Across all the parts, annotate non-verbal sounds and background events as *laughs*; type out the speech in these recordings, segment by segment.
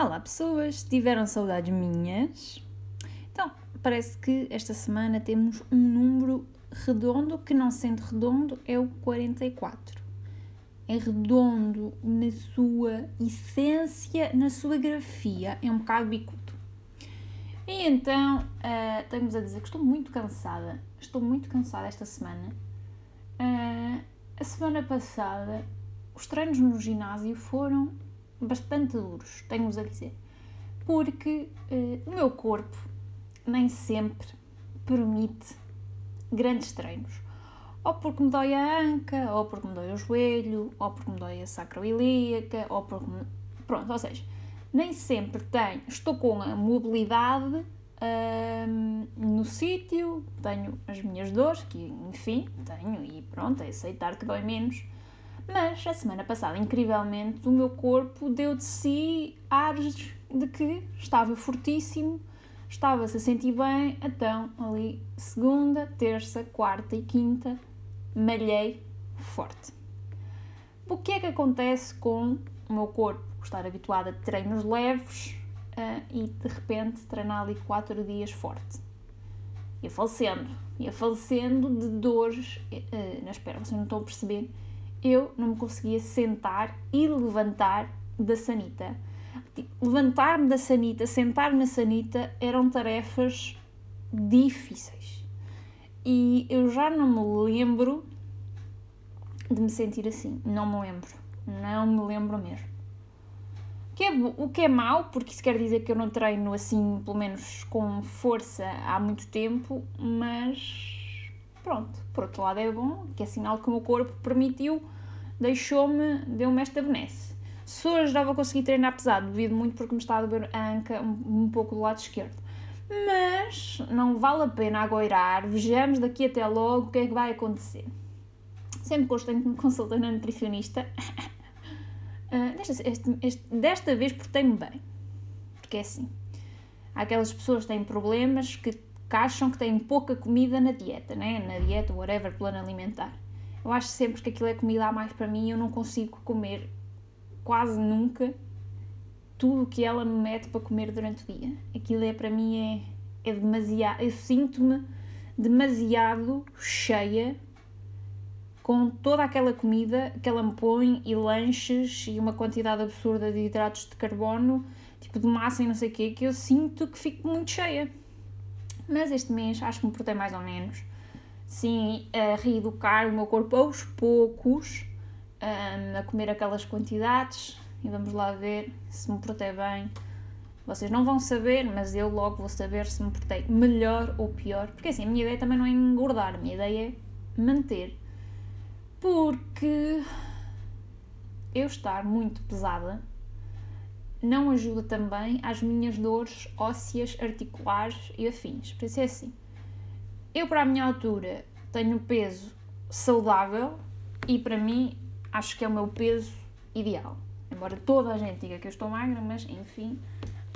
Olá pessoas, tiveram saudades minhas? Então, parece que esta semana temos um número redondo que não sendo redondo é o 44. É redondo na sua essência, na sua grafia, é um bocado bicudo. E então, uh, tenho-vos a dizer que estou muito cansada, estou muito cansada esta semana. Uh, a semana passada, os treinos no ginásio foram bastante duros, tenho-vos a dizer. Porque uh, o meu corpo nem sempre permite grandes treinos. Ou porque me dói a anca, ou porque me dói o joelho, ou porque me dói a sacroilíaca, ou porque me... Pronto, ou seja, nem sempre tenho, estou com a mobilidade uh, no sítio, tenho as minhas dores, que enfim, tenho, e pronto, é aceitar que dói menos mas a semana passada, incrivelmente, o meu corpo deu de si ares de que estava fortíssimo, estava-se a sentir bem, então ali segunda, terça, quarta e quinta malhei forte. O que é que acontece com o meu corpo estar habituado a treinos leves uh, e de repente treinar ali quatro dias forte? Ia falecendo, ia falecendo de dores uh, nas pernas, vocês não estão a perceber eu não me conseguia sentar e levantar da sanita. Tipo, levantar-me da sanita, sentar-me na sanita eram tarefas difíceis. E eu já não me lembro de me sentir assim. Não me lembro. Não me lembro mesmo. O que é, o que é mau, porque isso quer dizer que eu não treino assim, pelo menos com força, há muito tempo, mas por outro lado é bom, que é sinal que o meu corpo permitiu, deixou-me, deu-me esta benesse. Se hoje já vou conseguir treinar pesado, devido muito porque me está a doer a anca um, um pouco do lado esquerdo. Mas não vale a pena agoirar, vejamos daqui até logo o que é que vai acontecer. Sempre de me consultar na nutricionista. Uh, *laughs* desta, este, este, desta vez portei-me bem. Porque é assim. Há aquelas pessoas que têm problemas que que acham que têm pouca comida na dieta, né? na dieta, whatever, plano alimentar. Eu acho sempre que aquilo é comida a mais para mim e eu não consigo comer quase nunca tudo o que ela me mete para comer durante o dia. Aquilo é para mim é, é demasiado. Eu sinto-me demasiado cheia com toda aquela comida que ela me põe e lanches e uma quantidade absurda de hidratos de carbono, tipo de massa e não sei o quê, que eu sinto que fico muito cheia mas este mês acho que me portei mais ou menos. Sim, a reeducar o meu corpo aos poucos, um, a comer aquelas quantidades e vamos lá ver se me portei bem. Vocês não vão saber, mas eu logo vou saber se me portei melhor ou pior. Porque assim, a minha ideia também não é engordar, a minha ideia é manter. Porque eu estar muito pesada não ajuda também às minhas dores ósseas, articulares e afins. Por isso é assim. Eu, para a minha altura, tenho peso saudável e para mim acho que é o meu peso ideal. Embora toda a gente diga que eu estou magra, mas enfim,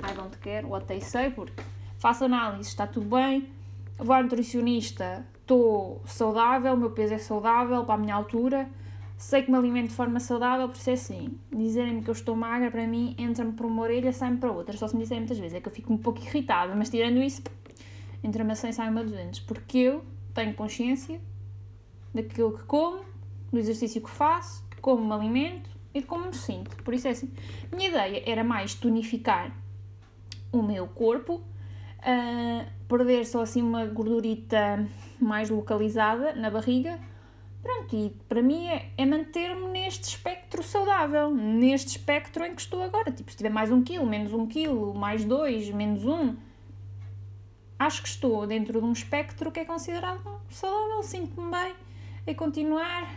I don't care, what they say, porque faço análise, está tudo bem, vou ao nutricionista, estou saudável, o meu peso é saudável para a minha altura sei que me alimento de forma saudável, por isso é assim. Dizerem-me que eu estou magra, para mim, entra-me por uma orelha, sai-me para outra. Só se me disserem muitas vezes, é que eu fico um pouco irritada, mas tirando isso, entra-me a 100, sai-me a 200. Porque eu tenho consciência daquilo que como, do exercício que faço, de como me alimento e de como me sinto. Por isso é assim. Minha ideia era mais tonificar o meu corpo, uh, perder só assim uma gordurita mais localizada na barriga, Pronto, e para mim é, é manter-me neste espectro saudável, neste espectro em que estou agora. Tipo, se tiver mais um quilo, menos um quilo, mais dois, menos um, acho que estou dentro de um espectro que é considerado saudável, sinto-me bem, a continuar,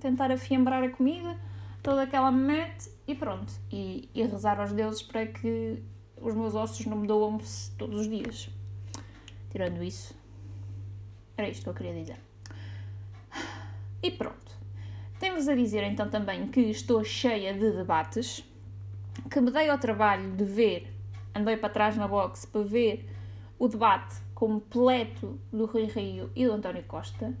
tentar afiembrar a comida, toda aquela me mete e pronto. E, e rezar aos deuses para que os meus ossos não me doam todos os dias. Tirando isso, era isto que eu queria dizer. E pronto. Temos a dizer então também que estou cheia de debates, que me dei ao trabalho de ver, andei para trás na box para ver o debate completo do Rui Rio e do António Costa.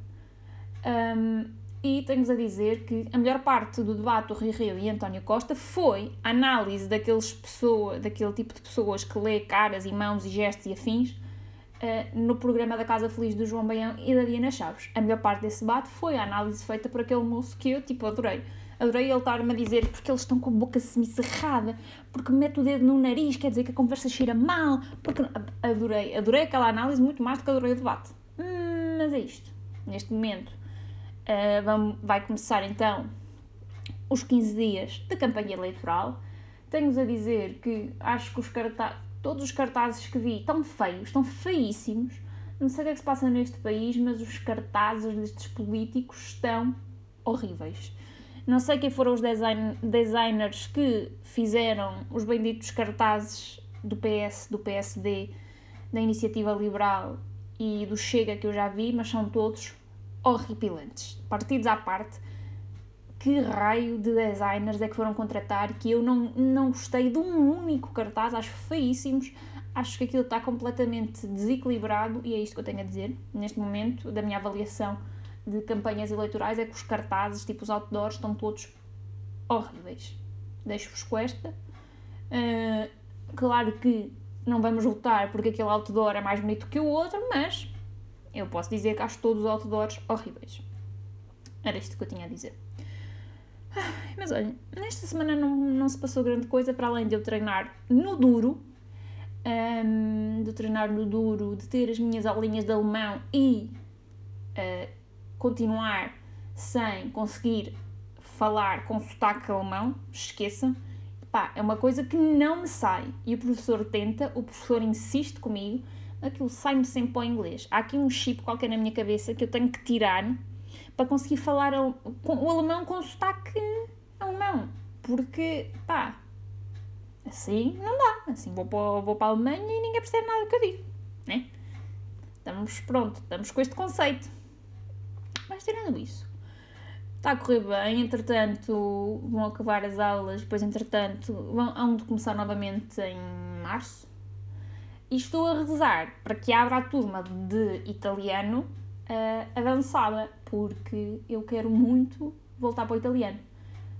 Um, e tenho-vos a dizer que a melhor parte do debate do Rio Rio e António Costa foi a análise daqueles pessoa, daquele tipo de pessoas que lê caras e mãos e gestos e afins uh, no programa da Casa Feliz do João Baião e da Diana Chaves. A melhor parte desse debate foi a análise feita por aquele moço que eu, tipo, adorei. Adorei ele estar-me a dizer porque eles estão com a boca semicerrada, porque mete o dedo no nariz, quer dizer que a conversa cheira mal, porque... Adorei, adorei aquela análise muito mais do que adorei o debate. Hum, mas é isto. Neste momento uh, vai começar então os 15 dias de campanha eleitoral. Tenho-vos a dizer que acho que os cartazes, todos os cartazes que vi estão feios, estão feíssimos. Não sei o que é que se passa neste país, mas os cartazes destes políticos estão horríveis. Não sei quem foram os design, designers que fizeram os benditos cartazes do PS, do PSD, da Iniciativa Liberal e do Chega que eu já vi, mas são todos horripilantes. Partidos à parte, que raio de designers é que foram contratar que eu não, não gostei de um único cartaz, acho feíssimos, acho que aquilo está completamente desequilibrado e é isto que eu tenho a dizer neste momento da minha avaliação de campanhas eleitorais, é que os cartazes, tipo os outdoors, estão todos horríveis. Deixo-vos com esta. Uh, claro que não vamos votar porque aquele outdoor é mais bonito que o outro, mas eu posso dizer que acho todos os outdoors horríveis. Era isto que eu tinha a dizer. *laughs* Mas olha, nesta semana não, não se passou grande coisa para além de eu treinar no duro, um, de treinar no duro, de ter as minhas aulinhas de alemão e uh, continuar sem conseguir falar com sotaque alemão, esqueçam. Pá, é uma coisa que não me sai. E o professor tenta, o professor insiste comigo, aquilo sai-me sempre para o inglês. Há aqui um chip qualquer na minha cabeça que eu tenho que tirar para conseguir falar o alemão com sotaque alemão. Porque, pá, assim não dá. Assim vou para, vou para a Alemanha e ninguém percebe nada do que eu digo, né? Estamos, pronto, estamos com este conceito. Mas tirando isso, está a correr bem, entretanto vão acabar as aulas, depois entretanto vão, hão de começar novamente em março, e estou a rezar para que abra a turma de italiano uh, avançada, porque eu quero muito voltar para o italiano.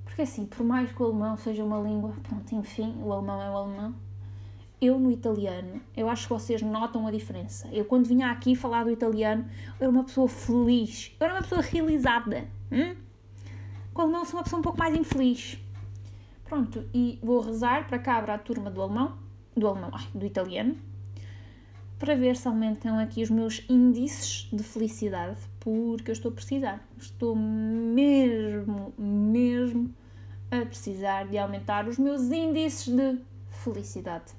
Porque assim, por mais que o alemão seja uma língua, pronto, enfim, o alemão é o alemão. Eu no italiano, eu acho que vocês notam a diferença. Eu quando vinha aqui falar do italiano, eu era uma pessoa feliz, eu era uma pessoa realizada. Hum? Com o alemão sou uma pessoa um pouco mais infeliz. Pronto, e vou rezar para que abra a turma do alemão, do alemão, ai, do italiano, para ver se aumentam aqui os meus índices de felicidade, porque eu estou a precisar. Estou mesmo, mesmo a precisar de aumentar os meus índices de felicidade.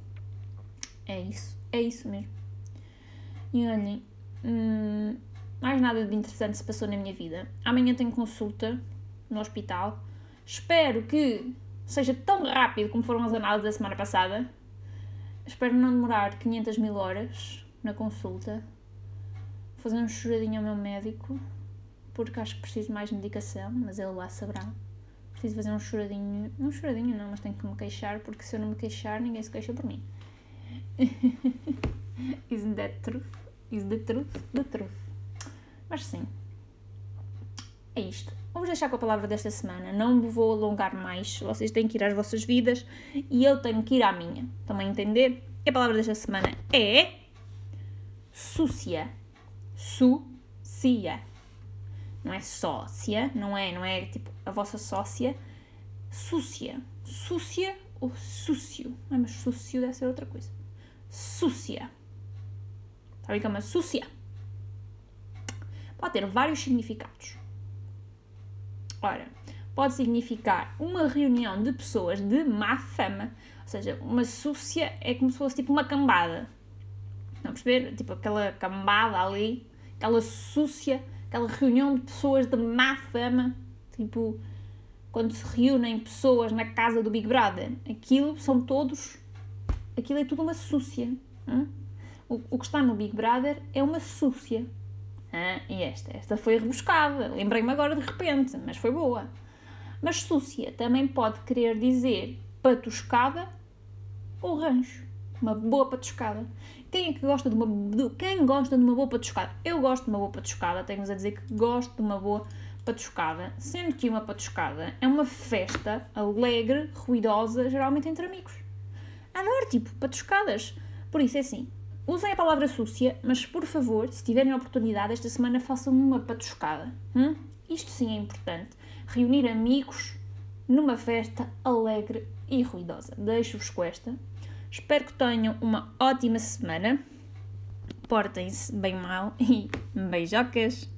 É isso, é isso mesmo. E olhem, hum, mais nada de interessante se passou na minha vida. Amanhã tenho consulta no hospital. Espero que seja tão rápido como foram as análises da semana passada Espero não demorar 500 mil horas na consulta. Vou fazer um choradinho ao meu médico, porque acho que preciso mais medicação, mas ele lá saberá. Preciso fazer um choradinho. Um choradinho não, mas tenho que me queixar, porque se eu não me queixar, ninguém se queixa por mim. *laughs* Isn't that truth? Is the truth? The truth. Mas sim. É isto. Vamos deixar com a palavra desta semana. Não me vou alongar mais. Vocês têm que ir às vossas vidas e eu tenho que ir à minha. Também entender? E a palavra desta semana é. Súcia. Súcia. Não é sócia, não é, não é tipo a vossa sócia. Súcia. Súcia ou súcio? Ai, mas súcio deve ser outra coisa. Súcia. Sabe que é uma súcia? Pode ter vários significados. Ora, pode significar uma reunião de pessoas de má fama, ou seja, uma súcia é como se fosse tipo uma cambada. Estão a perceber? Tipo aquela cambada ali, aquela súcia, aquela reunião de pessoas de má fama, tipo quando se reúnem pessoas na casa do Big Brother, aquilo são todos, aquilo é tudo uma súcia. Hum? O, o que está no Big Brother é uma súcia. Ah, e esta? Esta foi rebuscada. Lembrei-me agora de repente, mas foi boa. Mas súcia também pode querer dizer patuscada ou rancho. Uma boa patuscada. Quem é que gosta de uma, quem gosta de uma boa patuscada? Eu gosto de uma boa patuscada. Tenho-vos a dizer que gosto de uma boa patuscada, sendo que uma patuscada é uma festa alegre, ruidosa, geralmente entre amigos. Adoro, tipo, patuscadas. Por isso é assim, usem a palavra súcia, mas por favor, se tiverem oportunidade, esta semana façam uma patuscada. Hum? Isto sim é importante. Reunir amigos numa festa alegre e ruidosa. Deixo-vos com esta. Espero que tenham uma ótima semana. Portem-se bem mal e beijocas!